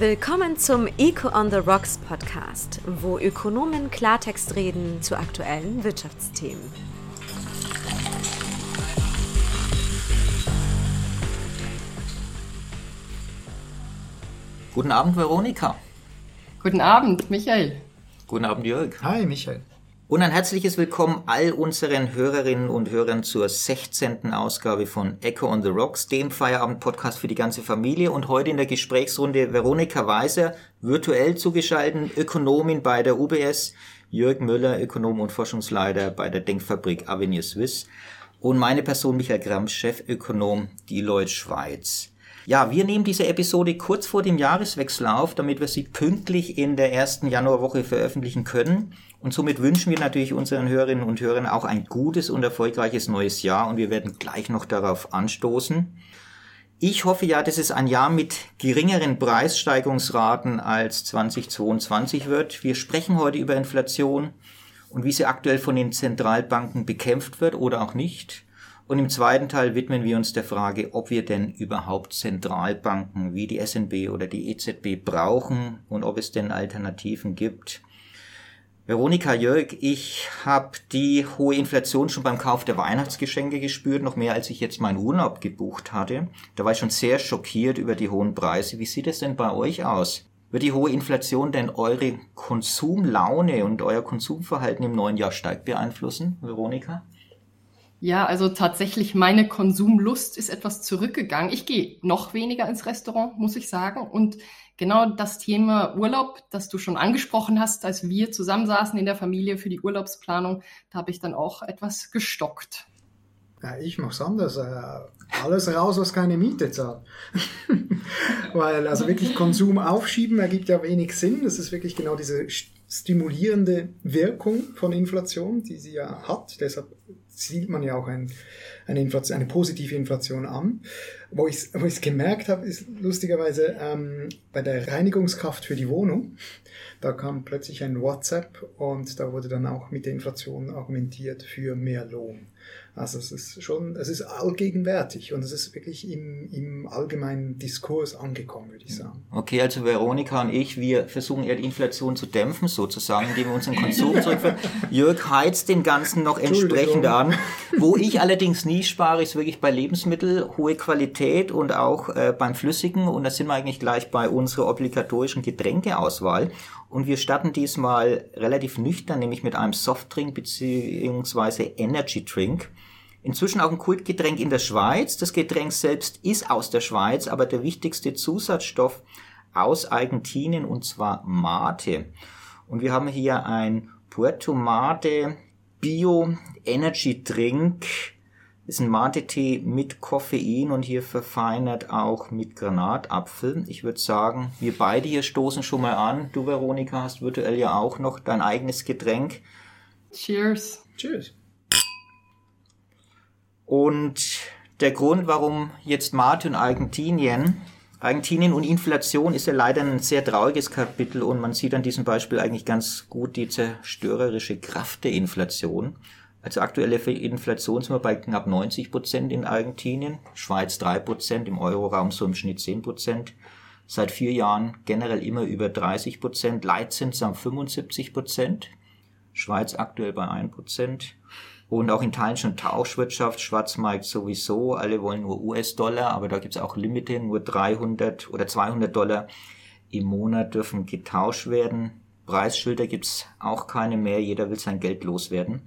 Willkommen zum Eco on the Rocks Podcast, wo Ökonomen Klartext reden zu aktuellen Wirtschaftsthemen. Guten Abend, Veronika. Guten Abend, Michael. Guten Abend, Jörg. Hi, Michael. Und ein herzliches Willkommen all unseren Hörerinnen und Hörern zur 16. Ausgabe von Echo on the Rocks, dem Feierabend-Podcast für die ganze Familie. Und heute in der Gesprächsrunde Veronika Weiser, virtuell zugeschaltet, Ökonomin bei der UBS, Jörg Müller, Ökonom und Forschungsleiter bei der Denkfabrik Avenir Suisse und meine Person Michael Gramm, Chefökonom Deloitte Schweiz. Ja, wir nehmen diese Episode kurz vor dem Jahreswechsel auf, damit wir sie pünktlich in der ersten Januarwoche veröffentlichen können. Und somit wünschen wir natürlich unseren Hörerinnen und Hörern auch ein gutes und erfolgreiches neues Jahr und wir werden gleich noch darauf anstoßen. Ich hoffe ja, dass es ein Jahr mit geringeren Preissteigerungsraten als 2022 wird. Wir sprechen heute über Inflation und wie sie aktuell von den Zentralbanken bekämpft wird oder auch nicht. Und im zweiten Teil widmen wir uns der Frage, ob wir denn überhaupt Zentralbanken wie die SNB oder die EZB brauchen und ob es denn Alternativen gibt. Veronika Jörg, ich habe die hohe Inflation schon beim Kauf der Weihnachtsgeschenke gespürt, noch mehr als ich jetzt meinen Urlaub gebucht hatte. Da war ich schon sehr schockiert über die hohen Preise. Wie sieht es denn bei euch aus? Wird die hohe Inflation denn eure Konsumlaune und euer Konsumverhalten im neuen Jahr stark beeinflussen, Veronika? Ja, also tatsächlich meine Konsumlust ist etwas zurückgegangen. Ich gehe noch weniger ins Restaurant, muss ich sagen. Und genau das Thema Urlaub, das du schon angesprochen hast, als wir zusammensaßen in der Familie für die Urlaubsplanung, da habe ich dann auch etwas gestockt. Ja, ich mache es anders. Äh, alles raus, was keine Miete zahlt. Weil also wirklich Konsum aufschieben ergibt ja wenig Sinn. Das ist wirklich genau diese stimulierende Wirkung von Inflation, die sie ja hat. Deshalb sieht man ja auch ein, eine, Inflation, eine positive Inflation an. Wo ich es wo gemerkt habe, ist lustigerweise ähm, bei der Reinigungskraft für die Wohnung. Da kam plötzlich ein WhatsApp und da wurde dann auch mit der Inflation argumentiert für mehr Lohn. Also es ist schon, es ist allgegenwärtig und es ist wirklich im, im allgemeinen Diskurs angekommen, würde ich sagen. Okay, also Veronika und ich, wir versuchen eher die Inflation zu dämpfen, sozusagen, indem wir unseren Konsum zurückführen. Jörg heizt den Ganzen noch entsprechend an. Wo ich allerdings nie spare, ist wirklich bei Lebensmitteln, hohe Qualität und auch äh, beim Flüssigen. Und da sind wir eigentlich gleich bei unserer obligatorischen Getränkeauswahl. Und wir starten diesmal relativ nüchtern, nämlich mit einem Softdrink beziehungsweise Energy Drink. Inzwischen auch ein Kultgetränk in der Schweiz. Das Getränk selbst ist aus der Schweiz, aber der wichtigste Zusatzstoff aus Argentinien und zwar Mate. Und wir haben hier ein Puerto Mate Bio Energy Drink. Das ist ein Mate-Tee mit Koffein und hier verfeinert auch mit Granatapfel. Ich würde sagen, wir beide hier stoßen schon mal an. Du, Veronika, hast virtuell ja auch noch dein eigenes Getränk. Cheers. Cheers. Und der Grund, warum jetzt und Argentinien, Argentinien und Inflation ist ja leider ein sehr trauriges Kapitel und man sieht an diesem Beispiel eigentlich ganz gut die zerstörerische Kraft der Inflation. Also aktuelle Inflation sind wir bei knapp 90 Prozent in Argentinien, Schweiz 3 Prozent, im Euroraum so im Schnitt 10 Prozent. Seit vier Jahren generell immer über 30 Prozent, Leitzins am 75 Prozent, Schweiz aktuell bei 1 Prozent. Und auch in Teilen schon Tauschwirtschaft, Schwarzmarkt sowieso. Alle wollen nur US-Dollar, aber da gibt's auch Limite, nur 300 oder 200 Dollar im Monat dürfen getauscht werden. Preisschilder gibt's auch keine mehr, jeder will sein Geld loswerden.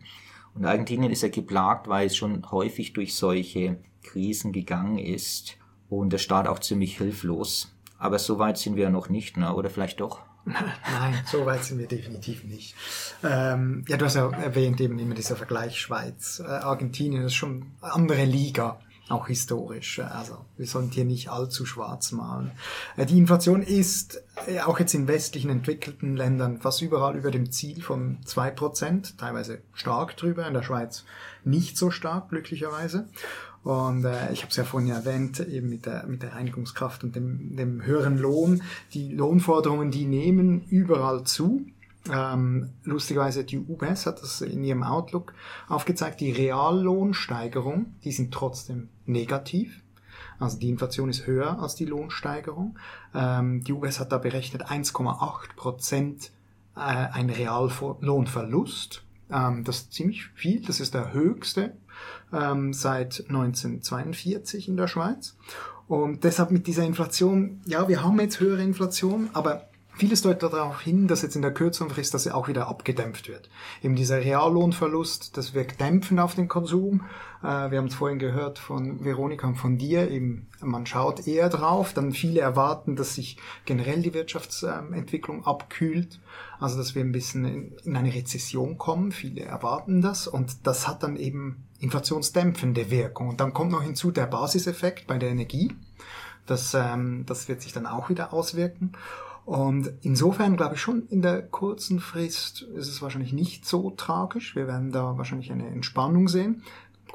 Und Argentinien ist ja geplagt, weil es schon häufig durch solche Krisen gegangen ist und der Staat auch ziemlich hilflos. Aber so weit sind wir ja noch nicht, ne? oder vielleicht doch? Nein, so weit sind wir definitiv nicht. Ähm, ja, du hast ja erwähnt eben immer dieser Vergleich Schweiz, äh, Argentinien, das ist schon eine andere Liga, auch historisch. Also wir sollen hier nicht allzu schwarz malen. Äh, die Inflation ist äh, auch jetzt in westlichen entwickelten Ländern fast überall über dem Ziel von zwei Prozent, teilweise stark drüber, in der Schweiz nicht so stark, glücklicherweise. Und äh, ich habe es ja vorhin erwähnt, eben mit der, mit der Reinigungskraft und dem, dem höheren Lohn. Die Lohnforderungen, die nehmen überall zu. Ähm, lustigerweise, die UBS hat das in ihrem Outlook aufgezeigt, die Reallohnsteigerung, die sind trotzdem negativ. Also die Inflation ist höher als die Lohnsteigerung. Ähm, die US hat da berechnet 1,8 Prozent äh, ein Reallohnverlust. Ähm, das ist ziemlich viel. Das ist der höchste ähm, seit 1942 in der Schweiz. Und deshalb mit dieser Inflation, ja, wir haben jetzt höhere Inflation, aber Vieles deutet darauf hin, dass jetzt in der kürzeren Frist das auch wieder abgedämpft wird. Eben dieser Reallohnverlust, das wirkt dämpfend auf den Konsum. Äh, wir haben es vorhin gehört von Veronika und von dir, eben man schaut eher drauf, dann viele erwarten, dass sich generell die Wirtschaftsentwicklung abkühlt, also dass wir ein bisschen in eine Rezession kommen, viele erwarten das und das hat dann eben inflationsdämpfende Wirkung. Und dann kommt noch hinzu der Basiseffekt bei der Energie, das, ähm, das wird sich dann auch wieder auswirken. Und insofern glaube ich schon, in der kurzen Frist ist es wahrscheinlich nicht so tragisch. Wir werden da wahrscheinlich eine Entspannung sehen.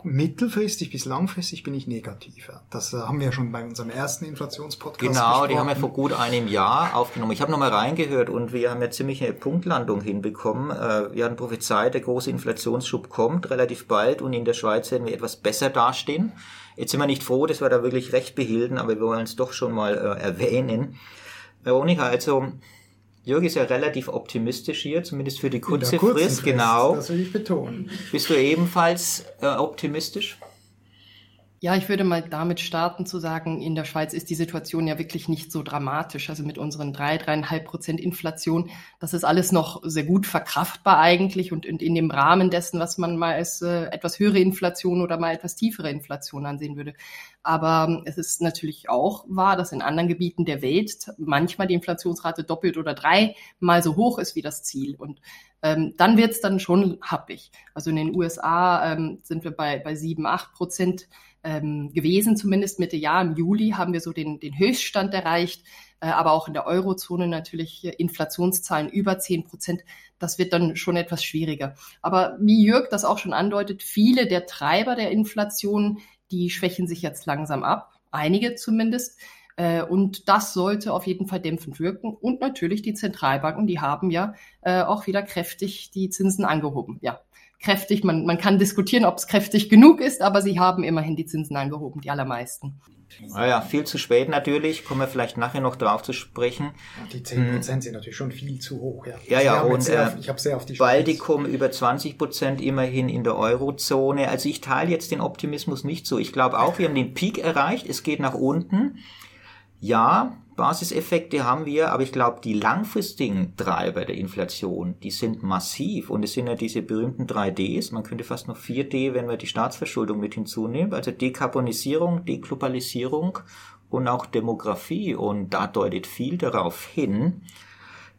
Mittelfristig bis langfristig bin ich negativer. Das äh, haben wir ja schon bei unserem ersten Inflationspodcast Genau, besprochen. die haben wir vor gut einem Jahr aufgenommen. Ich habe nochmal reingehört und wir haben ja ziemlich eine Punktlandung hinbekommen. Äh, wir hatten prophezeit, der große Inflationsschub kommt relativ bald und in der Schweiz werden wir etwas besser dastehen. Jetzt sind wir nicht froh, dass wir da wirklich recht behielten, aber wir wollen es doch schon mal äh, erwähnen. Veronika, also Jörg ist ja relativ optimistisch hier, zumindest für die kurze Frist, Frist, genau. Das will ich betonen. Bist du ebenfalls äh, optimistisch? Ja, ich würde mal damit starten zu sagen, in der Schweiz ist die Situation ja wirklich nicht so dramatisch. Also mit unseren drei, dreieinhalb Prozent Inflation, das ist alles noch sehr gut verkraftbar eigentlich und, in dem Rahmen dessen, was man mal als äh, etwas höhere Inflation oder mal etwas tiefere Inflation ansehen würde. Aber es ist natürlich auch wahr, dass in anderen Gebieten der Welt manchmal die Inflationsrate doppelt oder dreimal so hoch ist wie das Ziel. Und ähm, dann wird es dann schon happig. Also in den USA ähm, sind wir bei, bei sieben, acht Prozent ähm, gewesen, zumindest Mitte Jahr. Im Juli haben wir so den, den Höchststand erreicht, äh, aber auch in der Eurozone natürlich Inflationszahlen über zehn Prozent. Das wird dann schon etwas schwieriger. Aber wie Jörg das auch schon andeutet, viele der Treiber der Inflation, die schwächen sich jetzt langsam ab. Einige zumindest. Äh, und das sollte auf jeden Fall dämpfend wirken. Und natürlich die Zentralbanken, die haben ja äh, auch wieder kräftig die Zinsen angehoben. Ja, kräftig. Man, man kann diskutieren, ob es kräftig genug ist, aber sie haben immerhin die Zinsen angehoben, die allermeisten. Naja, viel zu spät natürlich, kommen wir vielleicht nachher noch drauf zu sprechen. Die 10% hm. sind natürlich schon viel zu hoch. Ja, ja, ja und äh, auf, ich habe sehr auf die Baltikum über 20% immerhin in der Eurozone. Also ich teile jetzt den Optimismus nicht so. Ich glaube auch, wir haben den Peak erreicht, es geht nach unten. Ja, Basiseffekte haben wir, aber ich glaube, die langfristigen Treiber der Inflation, die sind massiv. Und es sind ja diese berühmten 3Ds, man könnte fast noch 4D, wenn wir die Staatsverschuldung mit hinzunehmen, also Dekarbonisierung, Deglobalisierung und auch Demografie. Und da deutet viel darauf hin,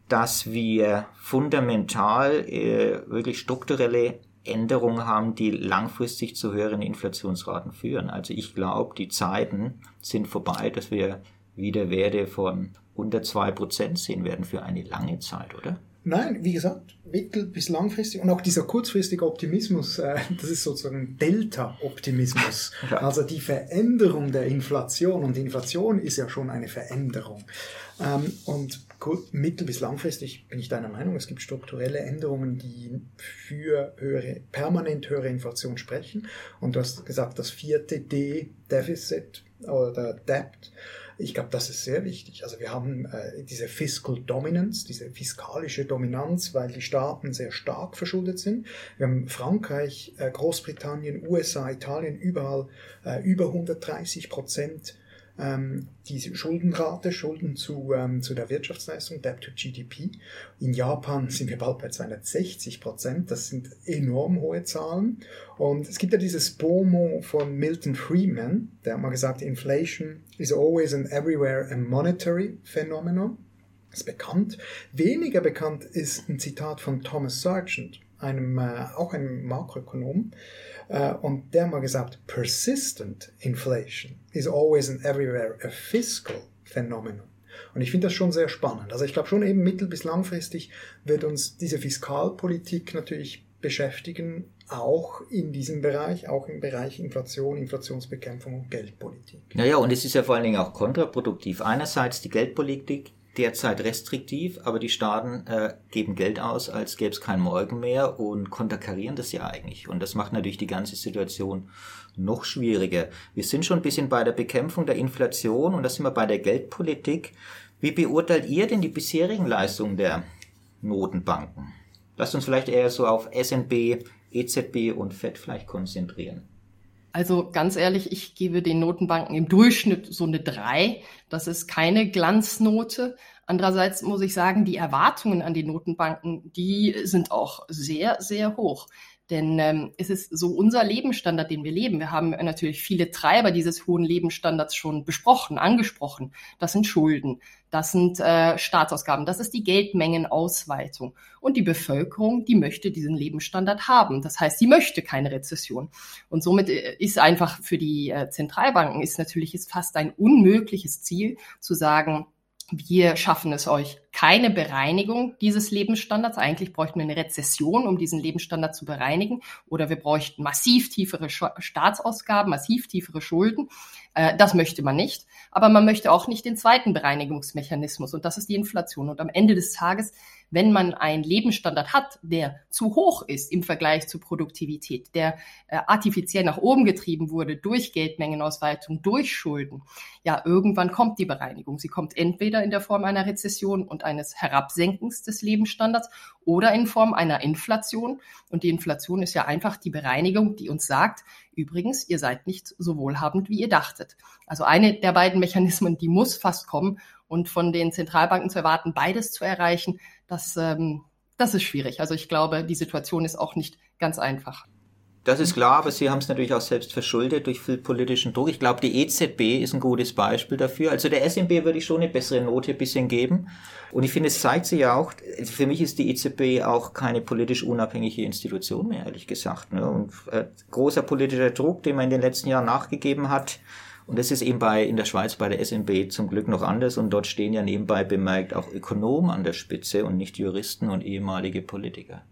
dass wir fundamental äh, wirklich strukturelle Änderungen haben, die langfristig zu höheren Inflationsraten führen. Also ich glaube, die Zeiten sind vorbei, dass wir wieder Werte von unter 2% sehen werden für eine lange Zeit, oder? Nein, wie gesagt, mittel- bis langfristig und auch dieser kurzfristige Optimismus, äh, das ist sozusagen Delta-Optimismus. Also die Veränderung der Inflation und Inflation ist ja schon eine Veränderung. Ähm, und mittel- bis langfristig bin ich deiner Meinung, es gibt strukturelle Änderungen, die für höhere, permanent höhere Inflation sprechen. Und du hast gesagt, das vierte D, Deficit oder Debt, ich glaube, das ist sehr wichtig. Also wir haben äh, diese Fiscal Dominance, diese fiskalische Dominanz, weil die Staaten sehr stark verschuldet sind. Wir haben Frankreich, äh, Großbritannien, USA, Italien überall äh, über 130 Prozent ähm, diese Schuldenrate, Schulden zu, ähm, zu der Wirtschaftsleistung, Debt to GDP. In Japan sind wir bald bei 260 Prozent. Das sind enorm hohe Zahlen. Und es gibt ja dieses BOMO von Milton Friedman, der hat mal gesagt, Inflation is always and everywhere a monetary phenomenon. Das ist bekannt. Weniger bekannt ist ein Zitat von Thomas Sargent, einem, äh, auch einem Makroökonom. Äh, und der mal gesagt, persistent inflation is always and everywhere a fiscal phenomenon. Und ich finde das schon sehr spannend. Also ich glaube schon eben mittel- bis langfristig wird uns diese Fiskalpolitik natürlich beschäftigen, auch in diesem Bereich, auch im Bereich Inflation, Inflationsbekämpfung und Geldpolitik. Naja, und es ist ja vor allen Dingen auch kontraproduktiv. Einerseits die Geldpolitik, derzeit restriktiv, aber die Staaten äh, geben Geld aus, als gäbe es kein Morgen mehr und konterkarieren das ja eigentlich. Und das macht natürlich die ganze Situation noch schwieriger. Wir sind schon ein bisschen bei der Bekämpfung der Inflation und da sind wir bei der Geldpolitik. Wie beurteilt ihr denn die bisherigen Leistungen der Notenbanken? Lasst uns vielleicht eher so auf SNB, EZB und FED vielleicht konzentrieren. Also ganz ehrlich, ich gebe den Notenbanken im Durchschnitt so eine drei. Das ist keine Glanznote. Andererseits muss ich sagen, die Erwartungen an die Notenbanken, die sind auch sehr, sehr hoch. Denn ähm, es ist so unser Lebensstandard, den wir leben. Wir haben natürlich viele Treiber dieses hohen Lebensstandards schon besprochen, angesprochen. Das sind Schulden, das sind äh, Staatsausgaben, das ist die Geldmengenausweitung. Und die Bevölkerung, die möchte diesen Lebensstandard haben. Das heißt, sie möchte keine Rezession. Und somit äh, ist einfach für die äh, Zentralbanken ist natürlich ist fast ein unmögliches Ziel zu sagen, wir schaffen es euch keine Bereinigung dieses Lebensstandards. Eigentlich bräuchten wir eine Rezession, um diesen Lebensstandard zu bereinigen. Oder wir bräuchten massiv tiefere Staatsausgaben, massiv tiefere Schulden. Äh, das möchte man nicht. Aber man möchte auch nicht den zweiten Bereinigungsmechanismus. Und das ist die Inflation. Und am Ende des Tages wenn man einen Lebensstandard hat, der zu hoch ist im Vergleich zur Produktivität, der äh, artifiziell nach oben getrieben wurde durch Geldmengenausweitung, durch Schulden, ja, irgendwann kommt die Bereinigung. Sie kommt entweder in der Form einer Rezession und eines Herabsenkens des Lebensstandards oder in Form einer Inflation. Und die Inflation ist ja einfach die Bereinigung, die uns sagt, übrigens, ihr seid nicht so wohlhabend, wie ihr dachtet. Also eine der beiden Mechanismen, die muss fast kommen und von den Zentralbanken zu erwarten, beides zu erreichen, das, ähm, das ist schwierig. Also ich glaube, die Situation ist auch nicht ganz einfach. Das ist klar, aber Sie haben es natürlich auch selbst verschuldet durch viel politischen Druck. Ich glaube, die EZB ist ein gutes Beispiel dafür. Also der SMB würde ich schon eine bessere Note ein bisschen geben. Und ich finde, es zeigt sich ja auch, für mich ist die EZB auch keine politisch unabhängige Institution mehr, ehrlich gesagt. Ne? Und äh, großer politischer Druck, den man in den letzten Jahren nachgegeben hat, und das ist eben bei, in der Schweiz bei der SMB zum Glück noch anders und dort stehen ja nebenbei bemerkt auch Ökonomen an der Spitze und nicht Juristen und ehemalige Politiker.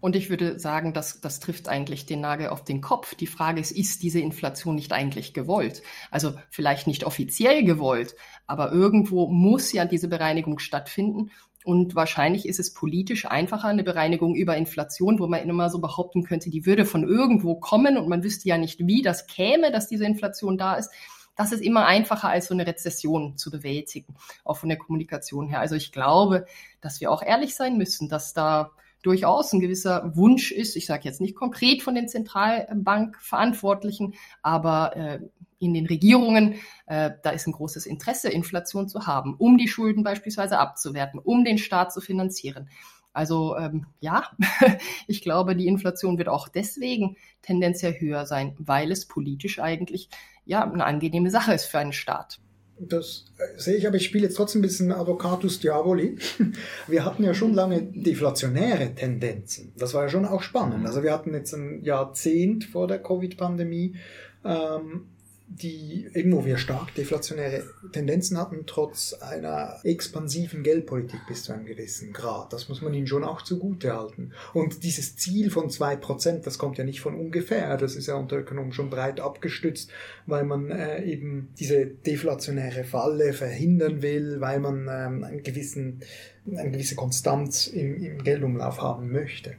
Und ich würde sagen, das, das trifft eigentlich den Nagel auf den Kopf. Die Frage ist, ist diese Inflation nicht eigentlich gewollt? Also vielleicht nicht offiziell gewollt, aber irgendwo muss ja diese Bereinigung stattfinden. Und wahrscheinlich ist es politisch einfacher, eine Bereinigung über Inflation, wo man immer so behaupten könnte, die würde von irgendwo kommen und man wüsste ja nicht, wie das käme, dass diese Inflation da ist. Das ist immer einfacher, als so eine Rezession zu bewältigen, auch von der Kommunikation her. Also ich glaube, dass wir auch ehrlich sein müssen, dass da durchaus ein gewisser Wunsch ist, ich sage jetzt nicht konkret von den Zentralbankverantwortlichen, aber äh, in den Regierungen, äh, da ist ein großes Interesse, Inflation zu haben, um die Schulden beispielsweise abzuwerten, um den Staat zu finanzieren. Also ähm, ja, ich glaube, die Inflation wird auch deswegen tendenziell höher sein, weil es politisch eigentlich ja eine angenehme Sache ist für einen Staat. Das äh, sehe ich, aber ich spiele jetzt trotzdem ein bisschen Advocatus Diaboli. Wir hatten ja schon lange deflationäre Tendenzen. Das war ja schon auch spannend. Also wir hatten jetzt ein Jahrzehnt vor der Covid-Pandemie ähm, die irgendwo wir stark deflationäre Tendenzen hatten, trotz einer expansiven Geldpolitik bis zu einem gewissen Grad. Das muss man ihnen schon auch zugute halten. Und dieses Ziel von zwei Prozent, das kommt ja nicht von ungefähr. Das ist ja unter Ökonomen schon breit abgestützt, weil man äh, eben diese deflationäre Falle verhindern will, weil man ähm, einen gewissen, eine gewisse Konstanz im, im Geldumlauf haben möchte.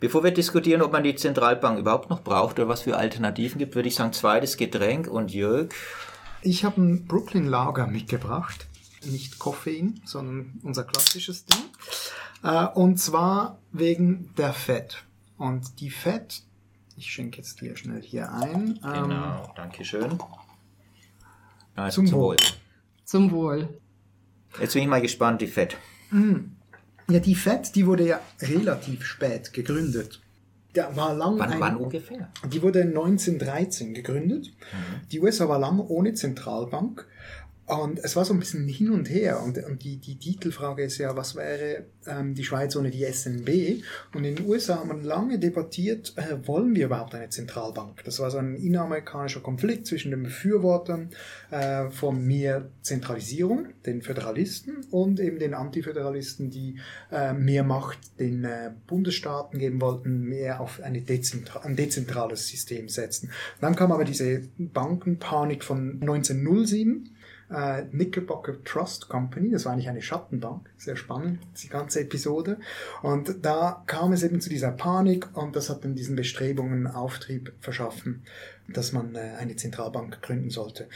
Bevor wir diskutieren, ob man die Zentralbank überhaupt noch braucht oder was für Alternativen gibt, würde ich sagen, zweites Getränk und Jörg. Ich habe ein Brooklyn Lager mitgebracht. Nicht Koffein, sondern unser klassisches Ding. Äh, und zwar wegen der Fett. Und die Fett, ich schenke jetzt hier schnell hier ein. Ähm, genau, danke schön. Also zum, zum Wohl. Zum Wohl. Jetzt bin ich mal gespannt, die Fett. Mm. Ja, die FED, die wurde ja relativ spät gegründet. Der war lang wann, ein, wann ungefähr? Die wurde 1913 gegründet. Mhm. Die USA war lang ohne Zentralbank und es war so ein bisschen hin und her. Und, und die, die Titelfrage ist ja, was wäre ähm, die Schweiz ohne die SNB? Und in den USA hat man lange debattiert, äh, wollen wir überhaupt eine Zentralbank? Das war so ein inamerikanischer Konflikt zwischen den Befürwortern äh, von mehr Zentralisierung, den Föderalisten, und eben den Antiföderalisten, die äh, mehr Macht den äh, Bundesstaaten geben wollten, mehr auf eine Dezentra ein dezentrales System setzen. Dann kam aber diese Bankenpanik von 1907 äh, Knickerbocker Trust Company. Das war eigentlich eine Schattenbank. Sehr spannend, die ganze Episode. Und da kam es eben zu dieser Panik und das hat dann diesen Bestrebungen Auftrieb verschaffen, dass man äh, eine Zentralbank gründen sollte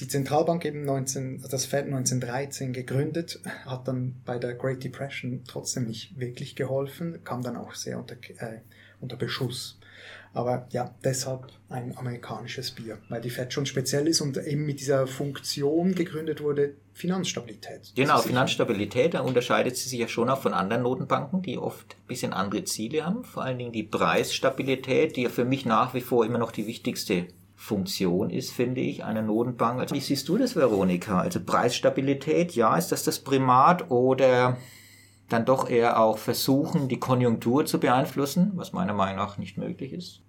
die Zentralbank eben 19, das Fed 1913 gegründet, hat dann bei der Great Depression trotzdem nicht wirklich geholfen, kam dann auch sehr unter, äh, unter Beschuss. Aber ja, deshalb ein amerikanisches Bier, weil die Fed schon speziell ist und eben mit dieser Funktion gegründet wurde, Finanzstabilität. Genau, Finanzstabilität, da unterscheidet sie sich ja schon auch von anderen Notenbanken, die oft ein bisschen andere Ziele haben. Vor allen Dingen die Preisstabilität, die ja für mich nach wie vor immer noch die wichtigste Funktion ist, finde ich, einer Notenbank. Also, wie siehst du das, Veronika? Also Preisstabilität, ja, ist das das Primat oder dann doch eher auch versuchen, die Konjunktur zu beeinflussen, was meiner Meinung nach nicht möglich ist?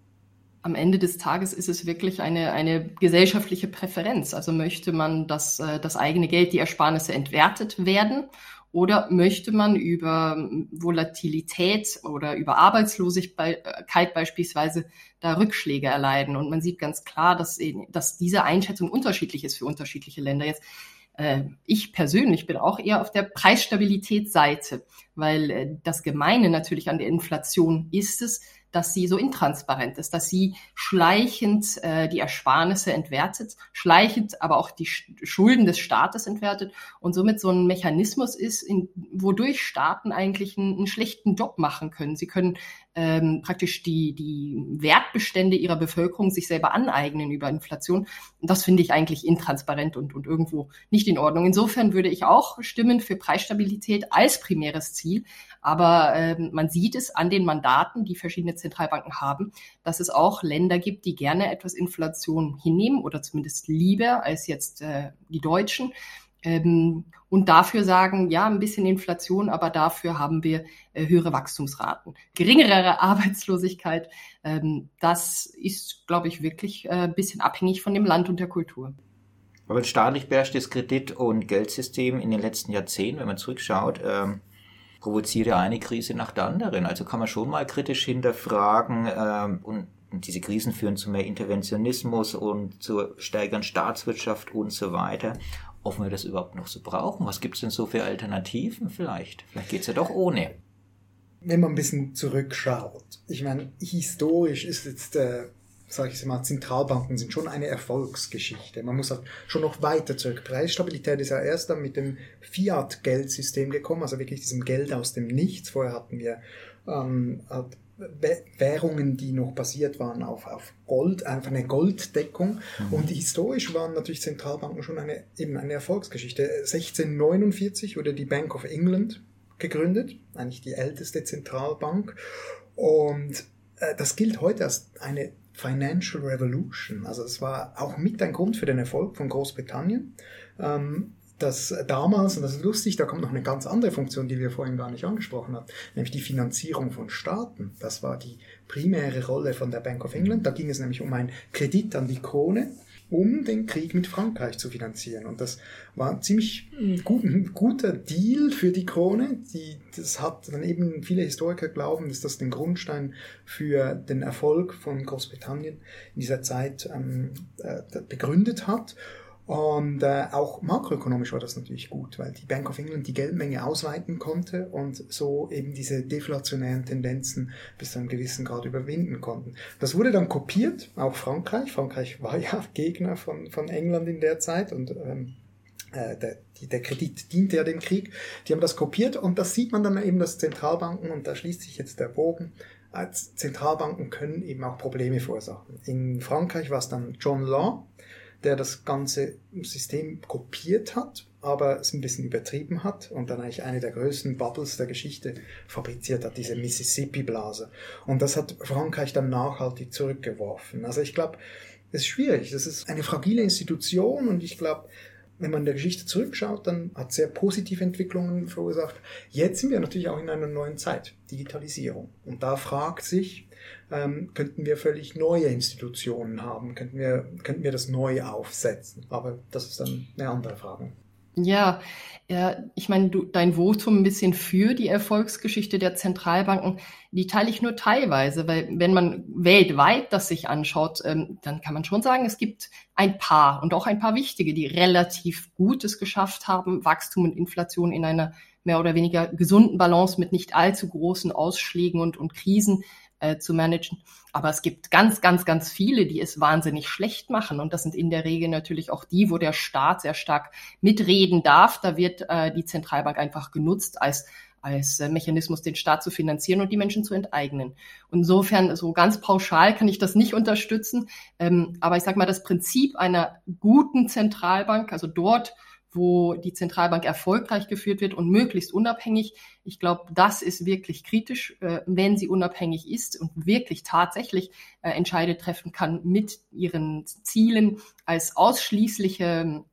Am Ende des Tages ist es wirklich eine, eine gesellschaftliche Präferenz. Also möchte man, dass äh, das eigene Geld, die Ersparnisse entwertet werden oder möchte man über Volatilität oder über Arbeitslosigkeit beispielsweise da Rückschläge erleiden? Und man sieht ganz klar, dass, dass diese Einschätzung unterschiedlich ist für unterschiedliche Länder. Jetzt äh, ich persönlich bin auch eher auf der Preisstabilitätsseite, weil äh, das Gemeine natürlich an der Inflation ist es, dass sie so intransparent ist, dass sie schleichend äh, die Ersparnisse entwertet, schleichend aber auch die Schulden des Staates entwertet und somit so ein Mechanismus ist, in, wodurch Staaten eigentlich einen, einen schlechten Job machen können. Sie können ähm, praktisch die, die Wertbestände ihrer Bevölkerung sich selber aneignen über Inflation. Und das finde ich eigentlich intransparent und, und irgendwo nicht in Ordnung. Insofern würde ich auch stimmen für Preisstabilität als primäres Ziel. Aber ähm, man sieht es an den Mandaten, die verschiedene Zentralbanken haben, dass es auch Länder gibt, die gerne etwas Inflation hinnehmen oder zumindest lieber als jetzt äh, die Deutschen. Ähm, und dafür sagen, ja, ein bisschen Inflation, aber dafür haben wir äh, höhere Wachstumsraten, geringere Arbeitslosigkeit. Ähm, das ist, glaube ich, wirklich äh, ein bisschen abhängig von dem Land und der Kultur. Aber ein staatlich beherrschtes Kredit- und Geldsystem in den letzten Jahrzehnten, wenn man zurückschaut, ähm, provoziert ja eine Krise nach der anderen. Also kann man schon mal kritisch hinterfragen ähm, und diese Krisen führen zu mehr Interventionismus und zur stärkeren Staatswirtschaft und so weiter ob wir das überhaupt noch so brauchen. Was gibt es denn so für Alternativen vielleicht? Vielleicht geht es ja doch ohne. Wenn man ein bisschen zurückschaut, ich meine, historisch ist jetzt, äh, sage ich mal, Zentralbanken sind schon eine Erfolgsgeschichte. Man muss halt schon noch weiter zurück. Preisstabilität ist ja erst dann mit dem Fiat-Geldsystem gekommen, also wirklich diesem Geld aus dem Nichts. Vorher hatten wir ähm, halt Währungen, die noch basiert waren auf, auf Gold, einfach eine Golddeckung. Mhm. Und historisch waren natürlich Zentralbanken schon eine, eben eine Erfolgsgeschichte. 1649 wurde die Bank of England gegründet, eigentlich die älteste Zentralbank. Und äh, das gilt heute als eine Financial Revolution. Also es war auch mit ein Grund für den Erfolg von Großbritannien. Ähm, dass damals, und das ist lustig, da kommt noch eine ganz andere Funktion, die wir vorhin gar nicht angesprochen haben, nämlich die Finanzierung von Staaten. Das war die primäre Rolle von der Bank of England. Da ging es nämlich um einen Kredit an die Krone, um den Krieg mit Frankreich zu finanzieren. Und das war ein ziemlich gut, ein guter Deal für die Krone. Die, das hat dann eben viele Historiker glauben, dass das den Grundstein für den Erfolg von Großbritannien in dieser Zeit ähm, äh, begründet hat. Und äh, auch makroökonomisch war das natürlich gut, weil die Bank of England die Geldmenge ausweiten konnte und so eben diese deflationären Tendenzen bis zu einem gewissen Grad überwinden konnten. Das wurde dann kopiert, auch Frankreich. Frankreich war ja Gegner von, von England in der Zeit und ähm, äh, der, der Kredit diente ja dem Krieg. Die haben das kopiert und das sieht man dann eben, dass Zentralbanken, und da schließt sich jetzt der Bogen, als Zentralbanken können eben auch Probleme verursachen. In Frankreich war es dann John Law, der das ganze System kopiert hat, aber es ein bisschen übertrieben hat und dann eigentlich eine der größten Bubbles der Geschichte fabriziert hat, diese Mississippi-Blase. Und das hat Frankreich dann nachhaltig zurückgeworfen. Also ich glaube, es ist schwierig. Das ist eine fragile Institution und ich glaube, wenn man in der Geschichte zurückschaut, dann hat sehr positive Entwicklungen verursacht. Jetzt sind wir natürlich auch in einer neuen Zeit, Digitalisierung. Und da fragt sich, ähm, könnten wir völlig neue Institutionen haben, könnten wir, könnten wir das neu aufsetzen. Aber das ist dann eine andere Frage. Ja, ja, ich meine, du, dein Votum ein bisschen für die Erfolgsgeschichte der Zentralbanken, die teile ich nur teilweise, weil wenn man weltweit das sich anschaut, ähm, dann kann man schon sagen, es gibt ein paar und auch ein paar wichtige, die relativ Gutes geschafft haben, Wachstum und Inflation in einer mehr oder weniger gesunden Balance mit nicht allzu großen Ausschlägen und, und Krisen äh, zu managen. Aber es gibt ganz, ganz, ganz viele, die es wahnsinnig schlecht machen. Und das sind in der Regel natürlich auch die, wo der Staat sehr stark mitreden darf. Da wird äh, die Zentralbank einfach genutzt als als äh, Mechanismus, den Staat zu finanzieren und die Menschen zu enteignen. Insofern, so ganz pauschal kann ich das nicht unterstützen. Ähm, aber ich sage mal, das Prinzip einer guten Zentralbank, also dort, wo die Zentralbank erfolgreich geführt wird und möglichst unabhängig. Ich glaube, das ist wirklich kritisch, äh, wenn sie unabhängig ist und wirklich tatsächlich äh, Entscheide treffen kann mit ihren Zielen als ausschließliche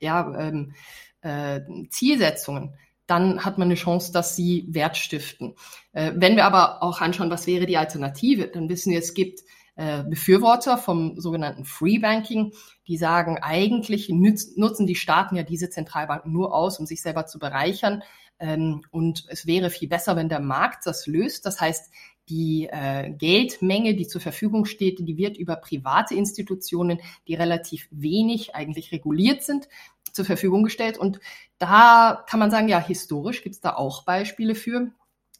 ja, ähm, äh, Zielsetzungen dann hat man eine Chance, dass sie Wert stiften. Äh, wenn wir aber auch anschauen, was wäre die Alternative, dann wissen wir, es gibt äh, Befürworter vom sogenannten Free Banking, die sagen, eigentlich nutzen die Staaten ja diese Zentralbanken nur aus, um sich selber zu bereichern. Ähm, und es wäre viel besser, wenn der Markt das löst. Das heißt, die äh, Geldmenge, die zur Verfügung steht, die wird über private Institutionen, die relativ wenig eigentlich reguliert sind, zur Verfügung gestellt. Und da kann man sagen, ja, historisch gibt es da auch Beispiele für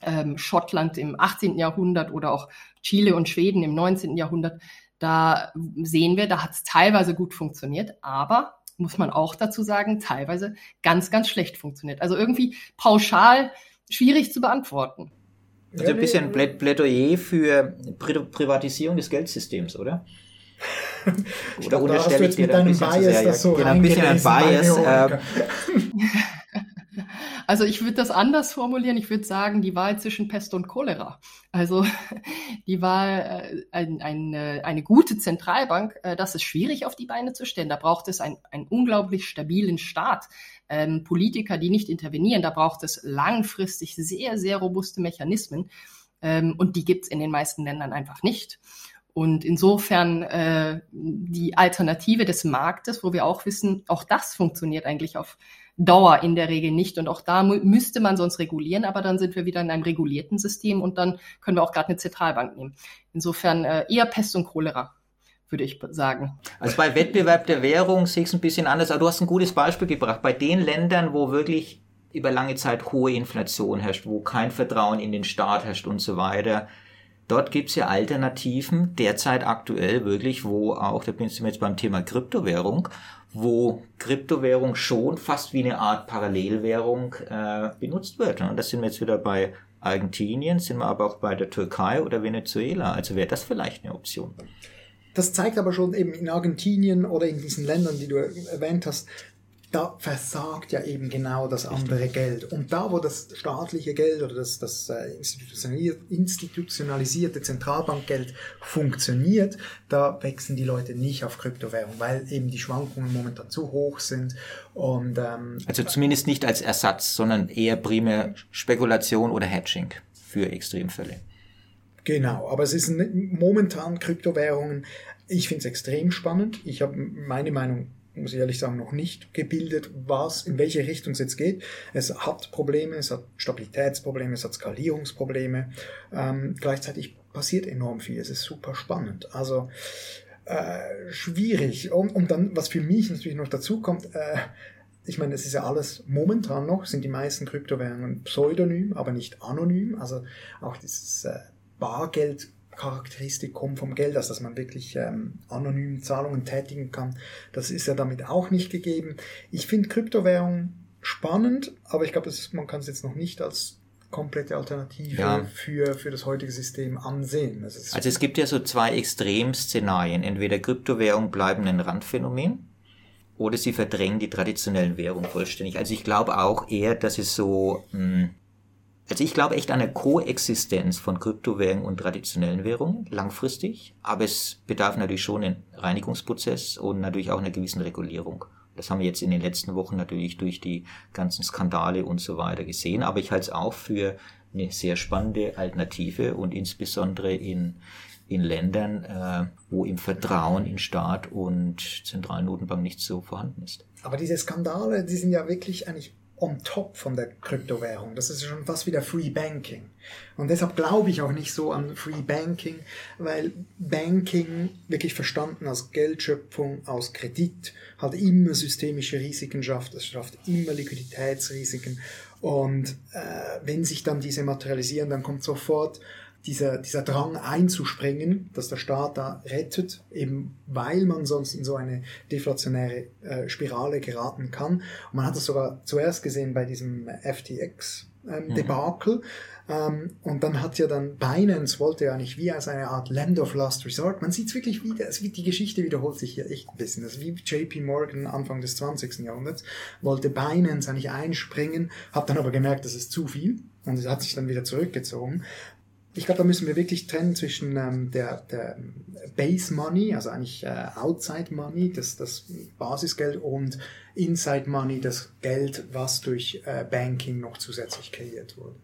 ähm, Schottland im 18. Jahrhundert oder auch Chile und Schweden im 19. Jahrhundert, da sehen wir, da hat es teilweise gut funktioniert, aber muss man auch dazu sagen, teilweise ganz, ganz schlecht funktioniert. Also irgendwie pauschal schwierig zu beantworten. Also ein bisschen Plädoyer für Privatisierung des Geldsystems, oder? Oder unterstelle ich dir da ein bisschen Bias, zu sehr? Ja, so genau, ein bisschen ein Bias. Äh, Also ich würde das anders formulieren. Ich würde sagen, die Wahl zwischen Pest und Cholera. Also die Wahl, äh, ein, eine, eine gute Zentralbank, äh, das ist schwierig auf die Beine zu stellen. Da braucht es ein, einen unglaublich stabilen Staat. Ähm, Politiker, die nicht intervenieren, da braucht es langfristig sehr, sehr robuste Mechanismen. Ähm, und die gibt es in den meisten Ländern einfach nicht. Und insofern äh, die Alternative des Marktes, wo wir auch wissen, auch das funktioniert eigentlich auf Dauer in der Regel nicht. Und auch da müsste man sonst regulieren, aber dann sind wir wieder in einem regulierten System und dann können wir auch gerade eine Zentralbank nehmen. Insofern äh, eher Pest und Cholera würde ich sagen. Also bei Wettbewerb der Währung sehe ich es ein bisschen anders, aber du hast ein gutes Beispiel gebracht. Bei den Ländern, wo wirklich über lange Zeit hohe Inflation herrscht, wo kein Vertrauen in den Staat herrscht und so weiter, dort gibt es ja Alternativen, derzeit aktuell wirklich, wo auch, da bin ich jetzt beim Thema Kryptowährung, wo Kryptowährung schon fast wie eine Art Parallelwährung äh, benutzt wird. Und das sind wir jetzt wieder bei Argentinien, sind wir aber auch bei der Türkei oder Venezuela. Also wäre das vielleicht eine Option. Das zeigt aber schon eben in Argentinien oder in diesen Ländern, die du erwähnt hast, da versagt ja eben genau das andere Geld. Und da, wo das staatliche Geld oder das, das äh, institutionalisierte Zentralbankgeld funktioniert, da wechseln die Leute nicht auf Kryptowährung, weil eben die Schwankungen momentan zu hoch sind. Und, ähm, also zumindest nicht als Ersatz, sondern eher primär Spekulation oder Hedging für Extremfälle. Genau, aber es ist momentan Kryptowährungen. Ich finde es extrem spannend. Ich habe meine Meinung muss ich ehrlich sagen, noch nicht gebildet, was, in welche Richtung es jetzt geht. Es hat Probleme, es hat Stabilitätsprobleme, es hat Skalierungsprobleme. Ähm, gleichzeitig passiert enorm viel. Es ist super spannend. Also äh, schwierig. Und, und dann, was für mich natürlich noch dazu kommt, äh, ich meine, es ist ja alles momentan noch, sind die meisten Kryptowährungen pseudonym, aber nicht anonym. Also auch dieses äh, Bargeld Charakteristik kommt vom Geld, also dass man wirklich ähm, anonym Zahlungen tätigen kann. Das ist ja damit auch nicht gegeben. Ich finde Kryptowährung spannend, aber ich glaube, man kann es jetzt noch nicht als komplette Alternative ja. für, für das heutige System ansehen. also es gibt ja so zwei Extremszenarien. Entweder Kryptowährung bleiben ein Randphänomen oder sie verdrängen die traditionellen Währungen vollständig. Also ich glaube auch eher, dass es so mh, hm, also ich glaube echt an eine Koexistenz von Kryptowährungen und traditionellen Währungen langfristig, aber es bedarf natürlich schon einen Reinigungsprozess und natürlich auch einer gewissen Regulierung. Das haben wir jetzt in den letzten Wochen natürlich durch die ganzen Skandale und so weiter gesehen, aber ich halte es auch für eine sehr spannende Alternative und insbesondere in in Ländern, äh, wo im Vertrauen in Staat und Zentralnotenbank nicht so vorhanden ist. Aber diese Skandale, die sind ja wirklich eigentlich on top von der Kryptowährung. Das ist schon fast wie der Free Banking. Und deshalb glaube ich auch nicht so an Free Banking, weil Banking wirklich verstanden als Geldschöpfung, aus Kredit, halt immer systemische Risiken schafft. Es schafft immer Liquiditätsrisiken. Und äh, wenn sich dann diese materialisieren, dann kommt sofort dieser, dieser Drang einzuspringen, dass der Staat da rettet, eben weil man sonst in so eine deflationäre äh, Spirale geraten kann. Und man hat das sogar zuerst gesehen bei diesem FTX. Ähm, Debakel. Mhm. Ähm, und dann hat ja dann Binance wollte ja nicht wie als eine Art Land of Last Resort. Man sieht es wirklich wieder, es wird, die Geschichte wiederholt sich hier echt ein bisschen. Das ist wie JP Morgan Anfang des 20. Jahrhunderts. Wollte Binance eigentlich einspringen, hat dann aber gemerkt, das ist zu viel und hat sich dann wieder zurückgezogen ich glaube, da müssen wir wirklich trennen zwischen ähm, der, der Base Money, also eigentlich äh, Outside Money, das, das Basisgeld, und Inside Money, das Geld, was durch äh, Banking noch zusätzlich kreiert wurde.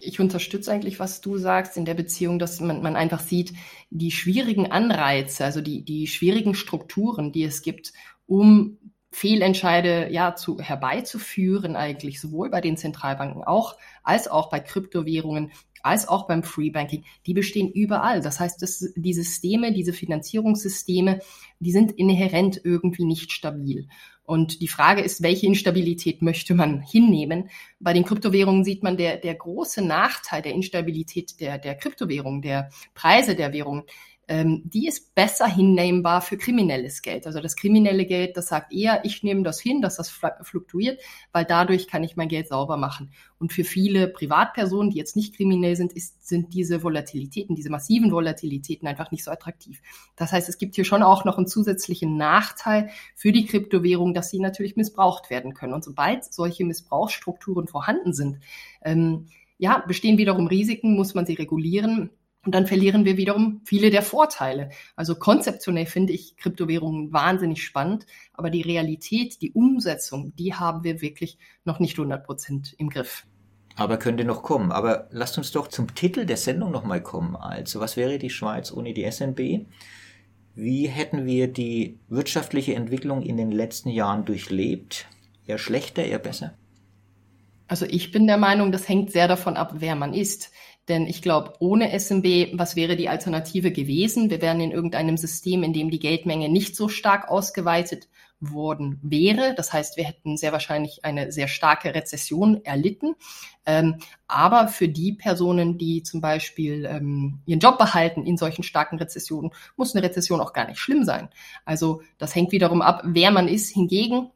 Ich unterstütze eigentlich, was du sagst in der Beziehung, dass man, man einfach sieht, die schwierigen Anreize, also die, die schwierigen Strukturen, die es gibt, um Fehlentscheide ja zu herbeizuführen eigentlich sowohl bei den Zentralbanken auch als auch bei Kryptowährungen als auch beim Free Banking, die bestehen überall. Das heißt, dass die Systeme, diese Finanzierungssysteme, die sind inhärent irgendwie nicht stabil. Und die Frage ist, welche Instabilität möchte man hinnehmen? Bei den Kryptowährungen sieht man, der, der große Nachteil der Instabilität der, der Kryptowährungen, der Preise der Währungen, ähm, die ist besser hinnehmbar für kriminelles Geld. Also das kriminelle Geld, das sagt eher, ich nehme das hin, dass das fluktuiert, weil dadurch kann ich mein Geld sauber machen. Und für viele Privatpersonen, die jetzt nicht kriminell sind, ist, sind diese Volatilitäten, diese massiven Volatilitäten einfach nicht so attraktiv. Das heißt, es gibt hier schon auch noch einen zusätzlichen Nachteil für die Kryptowährung, dass sie natürlich missbraucht werden können. Und sobald solche Missbrauchsstrukturen vorhanden sind, ähm, ja, bestehen wiederum Risiken, muss man sie regulieren. Und dann verlieren wir wiederum viele der Vorteile. Also konzeptionell finde ich Kryptowährungen wahnsinnig spannend, aber die Realität, die Umsetzung, die haben wir wirklich noch nicht 100 Prozent im Griff. Aber könnte noch kommen. Aber lasst uns doch zum Titel der Sendung nochmal kommen. Also, was wäre die Schweiz ohne die SNB? Wie hätten wir die wirtschaftliche Entwicklung in den letzten Jahren durchlebt? Eher schlechter, eher besser? Also ich bin der Meinung, das hängt sehr davon ab, wer man ist. Denn ich glaube, ohne SMB, was wäre die Alternative gewesen? Wir wären in irgendeinem System, in dem die Geldmenge nicht so stark ausgeweitet worden wäre. Das heißt, wir hätten sehr wahrscheinlich eine sehr starke Rezession erlitten. Ähm, aber für die Personen, die zum Beispiel ähm, ihren Job behalten in solchen starken Rezessionen, muss eine Rezession auch gar nicht schlimm sein. Also das hängt wiederum ab, wer man ist. Hingegen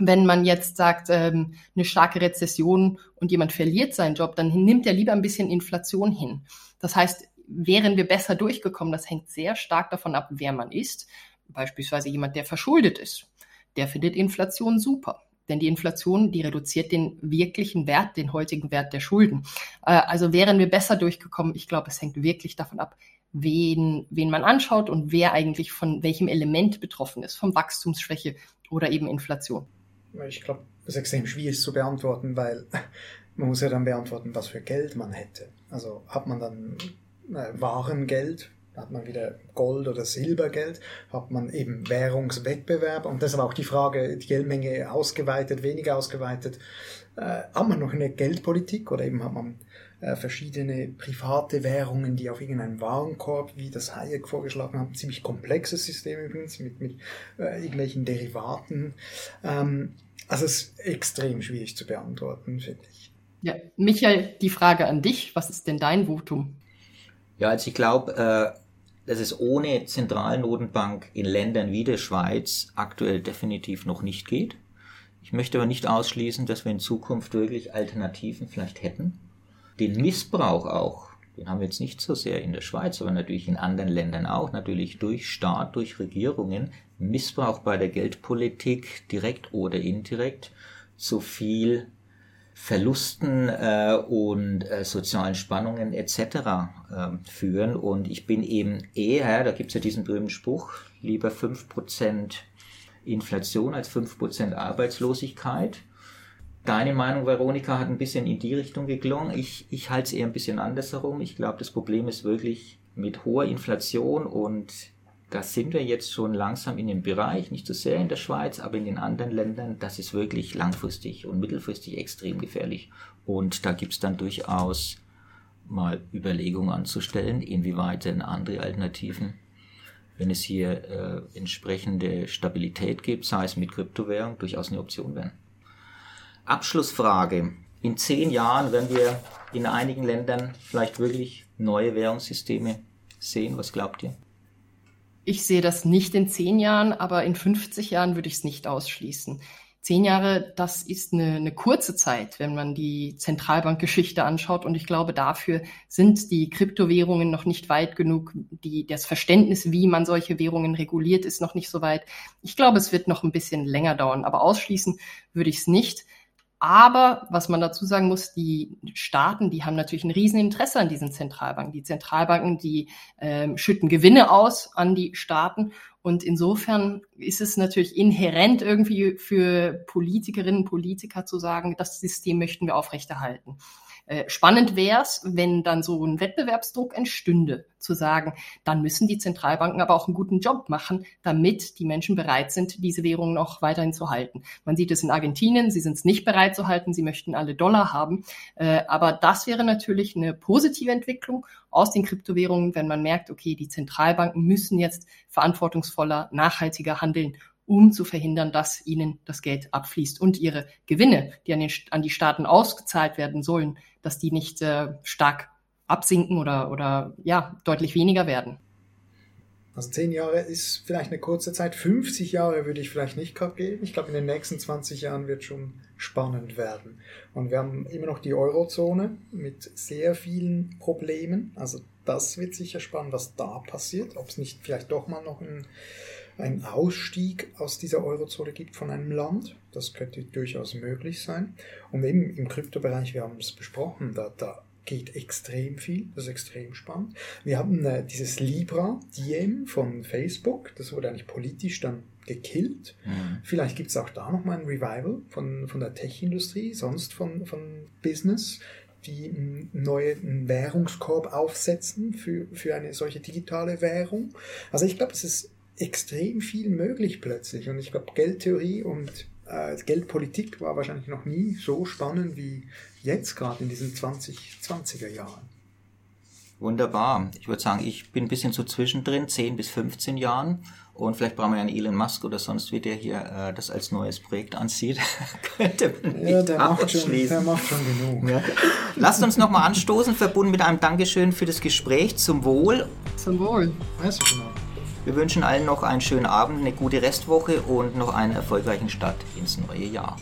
wenn man jetzt sagt, ähm, eine starke Rezession und jemand verliert seinen Job, dann nimmt er lieber ein bisschen Inflation hin. Das heißt, wären wir besser durchgekommen, das hängt sehr stark davon ab, wer man ist. Beispielsweise jemand, der verschuldet ist, der findet Inflation super. Denn die Inflation, die reduziert den wirklichen Wert, den heutigen Wert der Schulden. Äh, also wären wir besser durchgekommen. Ich glaube, es hängt wirklich davon ab, wen, wen man anschaut und wer eigentlich von welchem Element betroffen ist, vom Wachstumsschwäche oder eben Inflation ich glaube, das ist extrem schwierig zu beantworten, weil man muss ja dann beantworten, was für Geld man hätte. Also hat man dann äh, Warengeld, hat man wieder Gold- oder Silbergeld, hat man eben Währungswettbewerb und deshalb auch die Frage, die Geldmenge ausgeweitet, weniger ausgeweitet. Äh, hat man noch eine Geldpolitik oder eben hat man äh, verschiedene private Währungen, die auf irgendeinem Warenkorb, wie das Hayek vorgeschlagen hat, ziemlich komplexes System übrigens, mit, mit äh, irgendwelchen Derivaten. Ähm, also es ist extrem schwierig zu beantworten, finde ich. Ja, Michael, die Frage an dich, was ist denn dein Votum? Ja, also ich glaube, äh, dass es ohne Zentralnotenbank in Ländern wie der Schweiz aktuell definitiv noch nicht geht. Ich möchte aber nicht ausschließen, dass wir in Zukunft wirklich Alternativen vielleicht hätten den Missbrauch auch, den haben wir jetzt nicht so sehr in der Schweiz, aber natürlich in anderen Ländern auch, natürlich durch Staat, durch Regierungen, Missbrauch bei der Geldpolitik, direkt oder indirekt, zu viel Verlusten äh, und äh, sozialen Spannungen etc. Äh, führen. Und ich bin eben eher, da gibt es ja diesen berühmten Spruch, lieber 5% Inflation als 5% Arbeitslosigkeit. Deine Meinung, Veronika, hat ein bisschen in die Richtung geklungen. Ich, ich halte es eher ein bisschen andersherum. Ich glaube, das Problem ist wirklich mit hoher Inflation und da sind wir jetzt schon langsam in dem Bereich, nicht so sehr in der Schweiz, aber in den anderen Ländern, das ist wirklich langfristig und mittelfristig extrem gefährlich. Und da gibt es dann durchaus mal Überlegungen anzustellen, inwieweit denn andere Alternativen, wenn es hier äh, entsprechende Stabilität gibt, sei es mit Kryptowährung, durchaus eine Option wären. Abschlussfrage. In zehn Jahren werden wir in einigen Ländern vielleicht wirklich neue Währungssysteme sehen. Was glaubt ihr? Ich sehe das nicht in zehn Jahren, aber in 50 Jahren würde ich es nicht ausschließen. Zehn Jahre, das ist eine, eine kurze Zeit, wenn man die Zentralbankgeschichte anschaut. Und ich glaube, dafür sind die Kryptowährungen noch nicht weit genug. Die, das Verständnis, wie man solche Währungen reguliert, ist noch nicht so weit. Ich glaube, es wird noch ein bisschen länger dauern. Aber ausschließen würde ich es nicht. Aber was man dazu sagen muss, die Staaten, die haben natürlich ein Rieseninteresse an diesen Zentralbanken. Die Zentralbanken, die ähm, schütten Gewinne aus an die Staaten. Und insofern ist es natürlich inhärent irgendwie für Politikerinnen und Politiker zu sagen, das System möchten wir aufrechterhalten. Äh, spannend wäre es, wenn dann so ein Wettbewerbsdruck entstünde, zu sagen, dann müssen die Zentralbanken aber auch einen guten Job machen, damit die Menschen bereit sind, diese Währungen auch weiterhin zu halten. Man sieht es in Argentinien, sie sind es nicht bereit zu halten, sie möchten alle Dollar haben. Äh, aber das wäre natürlich eine positive Entwicklung aus den Kryptowährungen, wenn man merkt, okay, die Zentralbanken müssen jetzt verantwortungsvoller, nachhaltiger handeln um zu verhindern, dass ihnen das Geld abfließt und ihre Gewinne, die an, den, an die Staaten ausgezahlt werden sollen, dass die nicht äh, stark absinken oder, oder ja, deutlich weniger werden. Also zehn Jahre ist vielleicht eine kurze Zeit, 50 Jahre würde ich vielleicht nicht gerade geben. Ich glaube, in den nächsten 20 Jahren wird schon spannend werden. Und wir haben immer noch die Eurozone mit sehr vielen Problemen. Also das wird sicher spannend, was da passiert. Ob es nicht vielleicht doch mal noch ein ein Ausstieg aus dieser Eurozone gibt von einem Land. Das könnte durchaus möglich sein. Und eben im Kryptobereich, wir haben es besprochen, da, da geht extrem viel, das ist extrem spannend. Wir haben äh, dieses Libra, Diem von Facebook, das wurde eigentlich politisch dann gekillt. Mhm. Vielleicht gibt es auch da nochmal ein Revival von, von der Tech-Industrie, sonst von, von Business, die einen neuen Währungskorb aufsetzen für, für eine solche digitale Währung. Also ich glaube, es ist extrem viel möglich plötzlich. Und ich glaube, Geldtheorie und äh, Geldpolitik war wahrscheinlich noch nie so spannend wie jetzt gerade in diesen 2020er Jahren. Wunderbar. Ich würde sagen, ich bin ein bisschen so zwischendrin, 10 bis 15 Jahren. Und vielleicht brauchen wir einen Elon Musk oder sonst wie der hier äh, das als neues Projekt ansieht. Könnte man ja, der macht, schon, der macht schon genug. Ja. Lasst uns nochmal anstoßen, verbunden mit einem Dankeschön für das Gespräch. Zum Wohl. Zum Wohl. Weißt du genau. Wir wünschen allen noch einen schönen Abend, eine gute Restwoche und noch einen erfolgreichen Start ins neue Jahr.